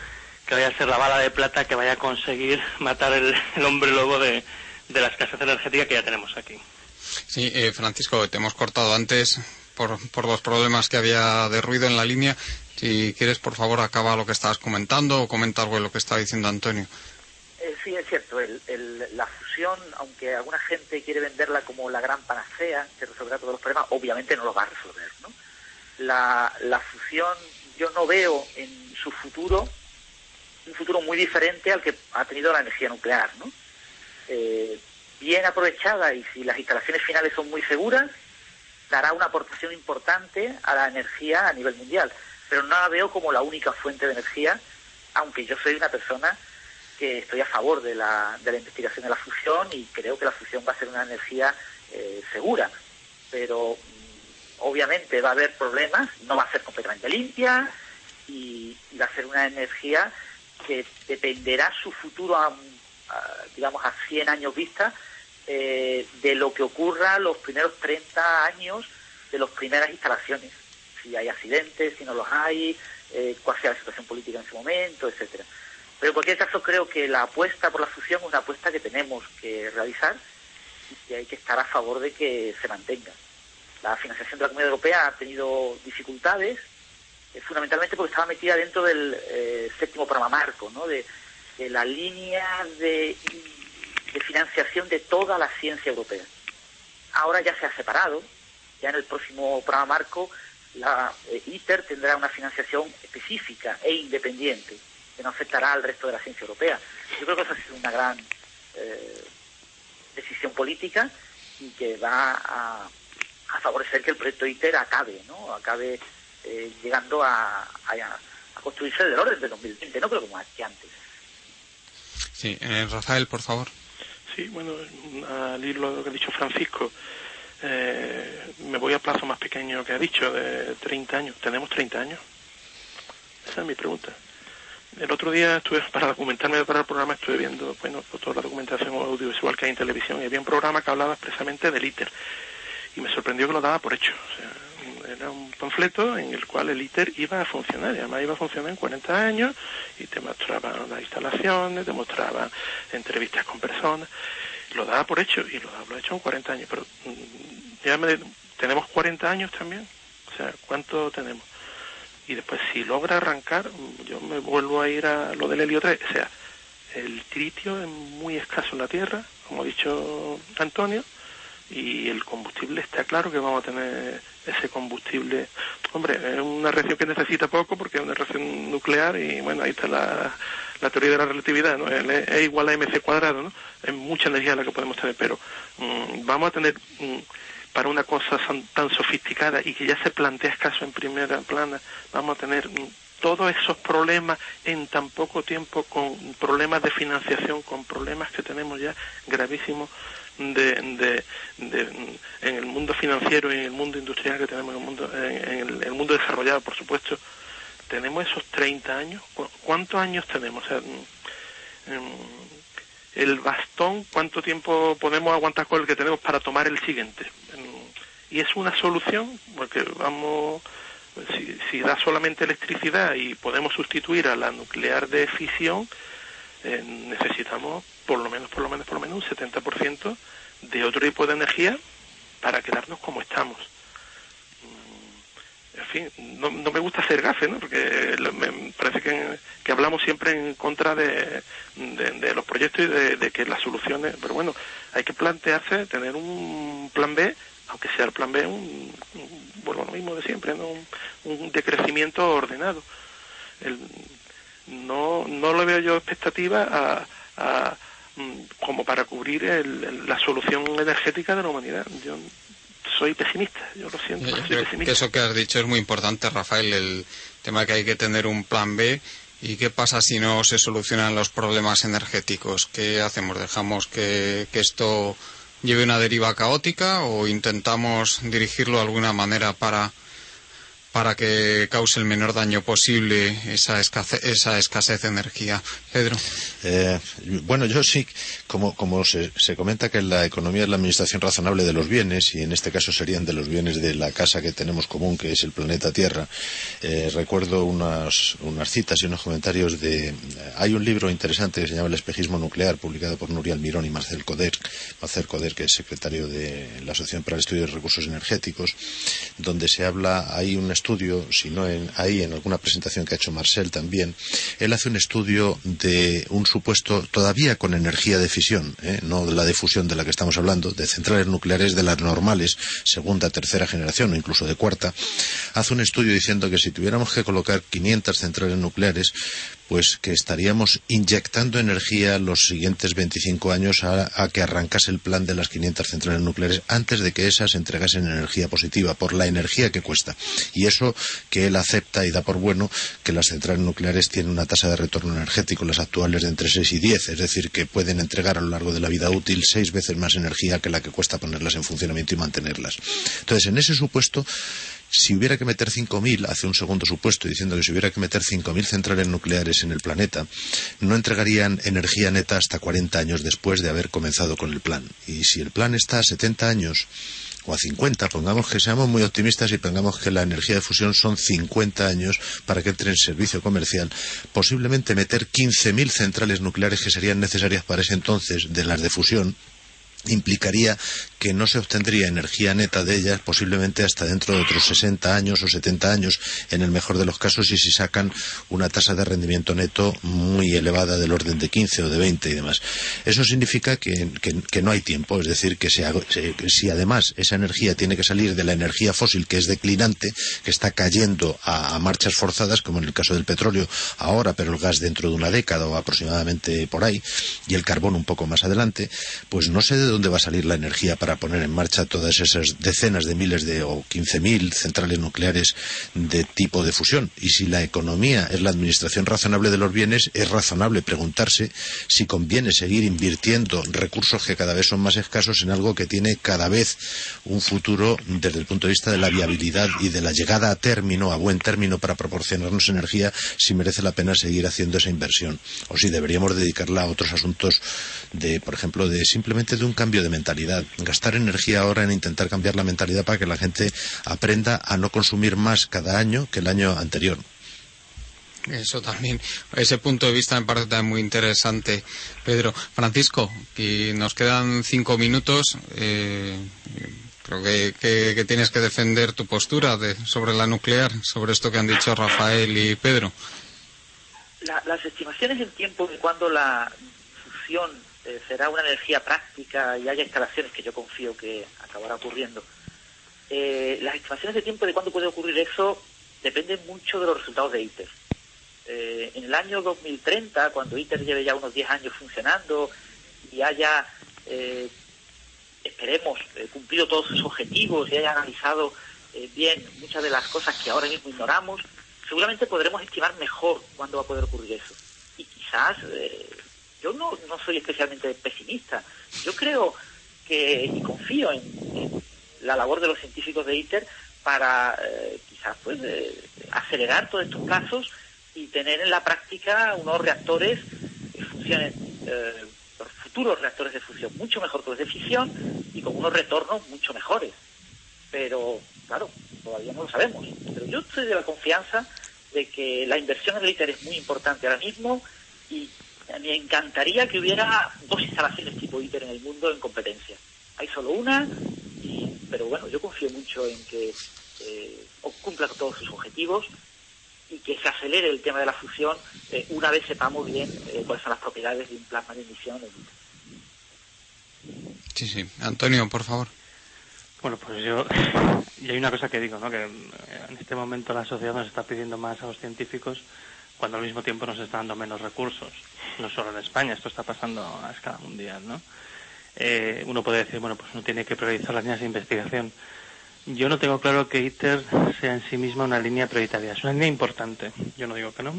que vaya a ser la bala de plata que vaya a conseguir matar el, el hombre lobo de, de, la escasez energética que ya tenemos aquí. Sí, eh, Francisco, te hemos cortado antes por, por los problemas que había de ruido en la línea. Si quieres, por favor, acaba lo que estabas comentando o comenta algo de lo que estaba diciendo Antonio. Eh, sí, es cierto. El, el, la fusión, aunque alguna gente quiere venderla como la gran panacea que resolverá todos los problemas, obviamente no lo va a resolver. ¿no? La, la fusión, yo no veo en su futuro un futuro muy diferente al que ha tenido la energía nuclear. ¿no? Eh, bien aprovechada y si las instalaciones finales son muy seguras, dará una aportación importante a la energía a nivel mundial. Pero no la veo como la única fuente de energía, aunque yo soy una persona que estoy a favor de la, de la investigación de la fusión y creo que la fusión va a ser una energía eh, segura. Pero obviamente va a haber problemas, no va a ser completamente limpia y, va a ser una energía que dependerá su futuro a, a digamos a 100 años vista eh, de lo que ocurra los primeros 30 años de las primeras instalaciones, si hay accidentes, si no los hay, eh, cuál sea la situación política en ese momento, etcétera. Pero en cualquier caso creo que la apuesta por la fusión es una apuesta que tenemos que realizar y hay que estar a favor de que se mantenga. La financiación de la Comunidad Europea ha tenido dificultades, eh, fundamentalmente porque estaba metida dentro del eh, séptimo programa marco, ¿no? de, de la línea de, de financiación de toda la ciencia europea. Ahora ya se ha separado, ya en el próximo programa marco la eh, ITER tendrá una financiación específica e independiente que no afectará al resto de la ciencia europea. Yo creo que eso ha sido una gran eh, decisión política y que va a, a favorecer que el proyecto ITER acabe, ¿no? Acabe eh, llegando a, a, a construirse del orden de 2020, no creo como que antes. Sí, eh, Rafael, por favor. Sí, bueno, al de lo que ha dicho Francisco, eh, me voy a plazo más pequeño que ha dicho, de 30 años. ¿Tenemos 30 años? Esa es mi pregunta. El otro día estuve, para documentarme para el programa, estuve viendo, bueno, toda la documentación audiovisual que hay en televisión, y había un programa que hablaba expresamente del ITER. Y me sorprendió que lo daba por hecho. O sea, era un panfleto en el cual el ITER iba a funcionar, y además iba a funcionar en 40 años, y te mostraban las instalaciones, te mostraban entrevistas con personas, lo daba por hecho, y lo, he hecho en 40 años, pero mm, ya me, tenemos 40 años también, o sea, ¿cuánto tenemos? Y después, si logra arrancar, yo me vuelvo a ir a lo del helio 3, o sea, el tritio es muy escaso en la Tierra, como ha dicho Antonio, y el combustible está claro que vamos a tener ese combustible. Hombre, es una reacción que necesita poco porque es una reacción nuclear y bueno, ahí está la, la teoría de la relatividad, ¿no? El E igual a mc cuadrado, ¿no? Es mucha energía la que podemos tener, pero mmm, vamos a tener mmm, para una cosa tan, sofisticada y que ya se plantea escaso en primera plana, vamos a tener todos esos problemas en tan poco tiempo con problemas de financiación, con problemas que tenemos ya gravísimos de, en el mundo financiero y en el mundo industrial que tenemos en el mundo, en, el, mundo desarrollado, por supuesto, tenemos esos 30 años. ¿Cuántos años tenemos? O sea, el bastón, ¿cuánto tiempo podemos aguantar con el que tenemos para tomar el siguiente? Y es una solución, porque vamos, si, da solamente electricidad y podemos sustituir a la nuclear de fisión, eh, necesitamos por lo menos, por lo menos, por lo menos un 70% de otro tipo de energía para quedarnos como estamos. En fin, no, no me gusta hacer gafe, ¿no? Porque me parece que, que hablamos siempre en contra de, de, de los proyectos y de, de, que las soluciones... Pero bueno, hay que plantearse tener un plan B, aunque sea el plan B, un, un bueno, lo mismo de siempre, ¿no? Un, un decrecimiento ordenado. El, no, no le veo yo expectativa a, a como para cubrir el, el, la solución energética de la humanidad. Yo soy pesimista, yo lo siento. Yo soy pesimista. que eso que has dicho es muy importante, Rafael, el tema que hay que tener un plan B. ¿Y qué pasa si no se solucionan los problemas energéticos? ¿Qué hacemos? ¿Dejamos que, que esto lleve una deriva caótica o intentamos dirigirlo de alguna manera para para que cause el menor daño posible esa escasez, de energía. Pedro. Eh, bueno, yo sí, como, como se, se, comenta que la economía es la administración razonable de los bienes, y en este caso serían de los bienes de la casa que tenemos común, que es el planeta Tierra, eh, recuerdo unas, unas citas y unos comentarios de... Hay un libro interesante que se llama El espejismo nuclear, publicado por Nuria Almirón y Marcel Coder, Marcel Coder, que es secretario de la Asociación para el Estudio de Recursos Energéticos, donde se habla, hay un si no en, ahí en alguna presentación que ha hecho Marcel también, él hace un estudio de un supuesto, todavía con energía de fisión, ¿eh? no de la de fusión de la que estamos hablando, de centrales nucleares de las normales, segunda, tercera generación o incluso de cuarta, hace un estudio diciendo que si tuviéramos que colocar 500 centrales nucleares, pues que estaríamos inyectando energía los siguientes 25 años a, a, que arrancase el plan de las 500 centrales nucleares antes de que esas entregasen energía positiva por la energía que cuesta. Y eso que él acepta y da por bueno que las centrales nucleares tienen una tasa de retorno energético, las actuales de entre 6 y 10, es decir, que pueden entregar a lo largo de la vida útil seis veces más energía que la que cuesta ponerlas en funcionamiento y mantenerlas. Entonces, en ese supuesto, si hubiera que meter 5.000, hace un segundo supuesto, diciendo que si hubiera que meter 5.000 centrales nucleares en el planeta, no entregarían energía neta hasta 40 años después de haber comenzado con el plan. Y si el plan está a 70 años, o a 50, pongamos que seamos muy optimistas y pongamos que la energía de fusión son 50 años para que entre en servicio comercial, posiblemente meter 15.000 centrales nucleares que serían necesarias para ese entonces de las de fusión, implicaría que no se obtendría energía neta de ellas posiblemente hasta dentro de otros 60 años o 70 años, en el mejor de los casos, y si sacan una tasa de rendimiento neto muy elevada del orden de 15 o de 20 y demás. Eso significa que, no hay tiempo, es decir, que si además esa energía tiene que salir de la energía fósil, que es declinante, que está cayendo a, marchas forzadas, como en el caso del petróleo ahora, pero el gas dentro de una década o aproximadamente por ahí, y el carbón un poco más adelante, pues no sé de dónde va a salir la energía poner en marcha todas esas decenas de miles de o 15.000 centrales nucleares de tipo de fusión. Y si la economía es la administración razonable de los bienes, es razonable preguntarse si conviene seguir invirtiendo recursos que cada vez son más escasos en algo que tiene cada vez un futuro desde el punto de vista de la viabilidad y de la llegada a término, a buen término para proporcionarnos energía, si merece la pena seguir haciendo esa inversión o si deberíamos dedicarla a otros asuntos de, por ejemplo, de simplemente de un cambio de mentalidad, gastar energía ahora en intentar cambiar la mentalidad para que la gente aprenda a no consumir más cada año que el año anterior. Eso también, ese punto de vista me parece también muy interesante, Pedro. Francisco, y nos quedan cinco minutos. Eh, creo que, tienes que defender tu postura sobre la nuclear, sobre esto que han dicho Rafael y Pedro. las estimaciones en tiempo de cuando la fusión eh, será una energía práctica y haya instalaciones que yo confío que acabará ocurriendo. Eh, las estimaciones de tiempo de cuándo puede ocurrir eso dependen mucho de los resultados de ITER. Eh, en el año 2030, cuando ITER lleve ya unos 10 años funcionando y haya, esperemos, cumplido todos sus objetivos y haya analizado bien muchas de las cosas que ahora mismo ignoramos, seguramente podremos estimar mejor cuándo va a poder ocurrir eso. Y quizás yo no, no soy especialmente pesimista. Yo creo que y confío en, la labor de los científicos de ITER para eh, quizás pues acelerar todos estos casos y tener en la práctica unos reactores que funcionen eh, futuros reactores de fusión mucho mejor que los de fisión y con unos retornos mucho mejores. Pero, claro, todavía no lo sabemos. Pero yo estoy de la confianza de que la inversión en el ITER es muy importante ahora mismo y me encantaría que hubiera dos instalaciones tipo ITER en el mundo en competencia. Hay solo una, pero bueno, yo confío mucho en que eh, cumpla todos sus objetivos y que se acelere el tema de la fusión eh, una vez sepamos bien eh, cuáles son las propiedades de un plasma de emisión. Sí, sí. Antonio, por favor. Bueno, pues yo, y hay una cosa que digo, ¿no? Que en este momento la sociedad nos está pidiendo más a los científicos cuando al mismo tiempo nos está dando menos recursos. No solo en España, esto está pasando a escala mundial, ¿no? Eh, uno puede decir, bueno, pues uno tiene que priorizar las líneas de investigación. Yo no tengo claro que ITER sea en sí misma una línea prioritaria. Es una línea importante, yo no digo que no,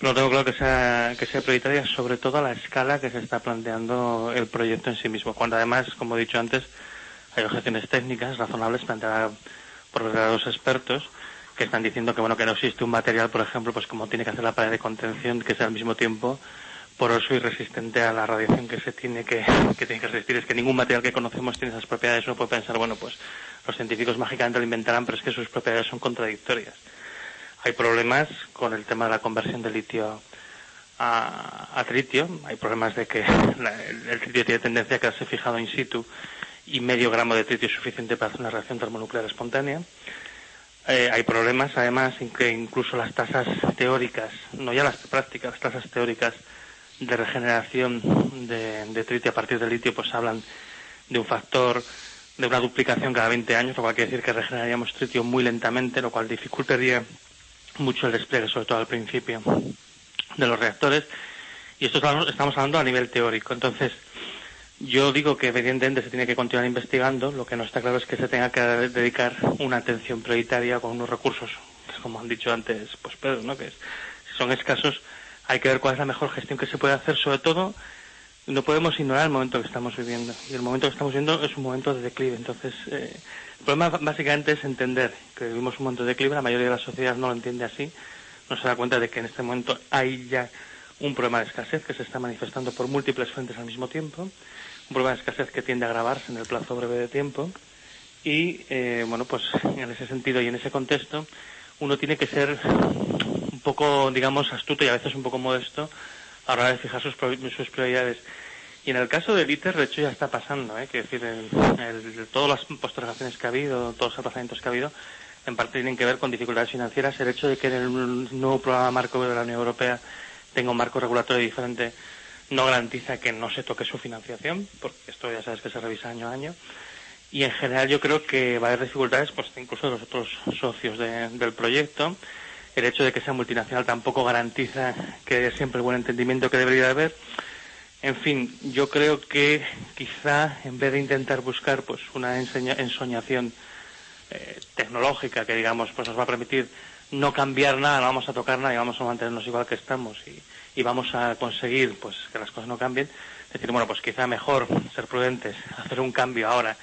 no tengo claro que sea, que sea prioritaria, sobre todo a la escala que se está planteando el proyecto en sí mismo. Cuando además, como he dicho antes, hay objeciones técnicas razonables planteadas por verdaderos expertos que están diciendo que bueno que no existe un material, por ejemplo, pues como tiene que hacer la pared de contención, que sea al mismo tiempo poroso y resistente a la radiación que se tiene que, que tiene que resistir. Es que ningún material que conocemos tiene esas propiedades. Uno puede pensar, bueno, pues los científicos mágicamente lo inventarán, pero es que sus propiedades son contradictorias. Hay problemas con el tema de la conversión de litio a, tritio. Hay problemas de que el, el, tritio tiene tendencia a quedarse fijado in situ y medio gramo de tritio es suficiente para hacer una reacción termonuclear espontánea. Eh, hay problemas, además, en que incluso las tasas teóricas, no ya las prácticas, las tasas teóricas de regeneración de, tritio a partir del litio, pues hablan de un factor de una duplicación cada 20 años, lo cual quiere decir que regeneraríamos tritio muy lentamente, lo cual dificultaría mucho el despliegue, sobre todo al principio, de los reactores. Y esto estamos hablando a nivel teórico. Entonces, yo digo que evidentemente se tiene que continuar investigando, lo que no está claro es que se tenga que dedicar una atención prioritaria con unos recursos, como han dicho antes, pues Pedro, ¿no? Que si son escasos, hay que ver cuál es la mejor gestión que se puede hacer, sobre todo no podemos ignorar el momento que estamos viviendo. Y el momento que estamos viviendo es un momento de declive. Entonces, eh, el problema básicamente es entender que vivimos un momento de declive, la mayoría de la sociedad no lo entiende así, no se da cuenta de que en este momento hay ya un problema de escasez que se está manifestando por múltiples frentes al mismo tiempo un problema de escasez que tiende a agravarse en el plazo breve de tiempo Y, eh, bueno, pues en ese sentido y en ese contexto, uno tiene que ser un poco, digamos, astuto y a veces un poco modesto a la hora de fijar sus, sus prioridades. Y en el caso del ITER, de hecho, ya está pasando, ¿eh? Quiero decir, el- el- todas las postergaciones que ha habido, todos los aplazamientos que ha habido, en parte tienen que ver con dificultades financieras. El hecho de que el nuevo programa marco de la Unión Europea tenga un marco regulatorio diferente no garantiza que no se toque su financiación, porque esto ya sabes que se revisa año a año. Y en general yo creo que va a haber dificultades, pues incluso de los otros socios de- del proyecto. El hecho de que sea multinacional tampoco garantiza que haya siempre el buen entendimiento que debería de haber. En fin, yo creo que quizá en vez de intentar buscar pues una ensoñación eh, tecnológica que digamos pues nos va a permitir no cambiar nada, no vamos a tocar nada y vamos a mantenernos igual que estamos y, y vamos a conseguir pues que las cosas no cambien, decir bueno pues quizá mejor ser prudentes, hacer un cambio ahora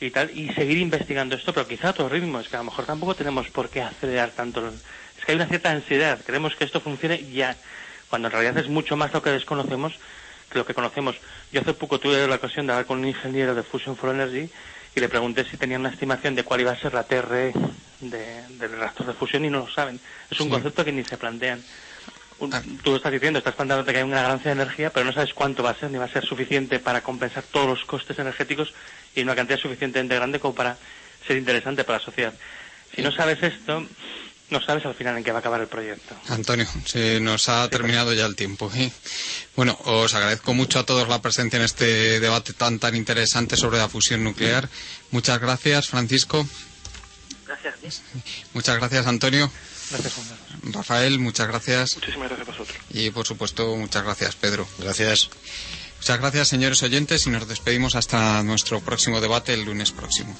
y tal y seguir investigando esto, pero quizá a ritmo, es que a lo mejor tampoco tenemos por qué acelerar tanto, es que hay una cierta ansiedad, queremos que esto funcione ya, cuando en realidad es mucho más lo que desconocemos que lo que conocemos. Yo hace poco tuve la ocasión de hablar con un ingeniero de Fusion for Energy y le pregunté si tenían una estimación de cuál iba a ser la TR de- del reactor de fusión y no lo saben. Es un Sí. concepto que ni se plantean. Un- Ah. Tú lo estás diciendo, estás planteándote que hay una ganancia de energía, pero no sabes cuánto va a ser, ni va a ser suficiente para compensar todos los costes energéticos y una cantidad suficientemente grande como para ser interesante para la sociedad. Si no sabes esto, no sabes al final en qué va a acabar el proyecto. Antonio, se nos ha terminado ya el tiempo. ¿eh? Bueno, os agradezco mucho a todos la presencia en este debate tan tan interesante sobre la fusión nuclear. Muchas gracias, Francisco. Gracias. Luis. Muchas gracias, Antonio. Gracias. Rafael, muchas gracias. Muchísimas gracias a vosotros. Y por supuesto, muchas gracias, Pedro. Gracias. Muchas gracias, señores oyentes, y nos despedimos hasta nuestro próximo debate el lunes próximo.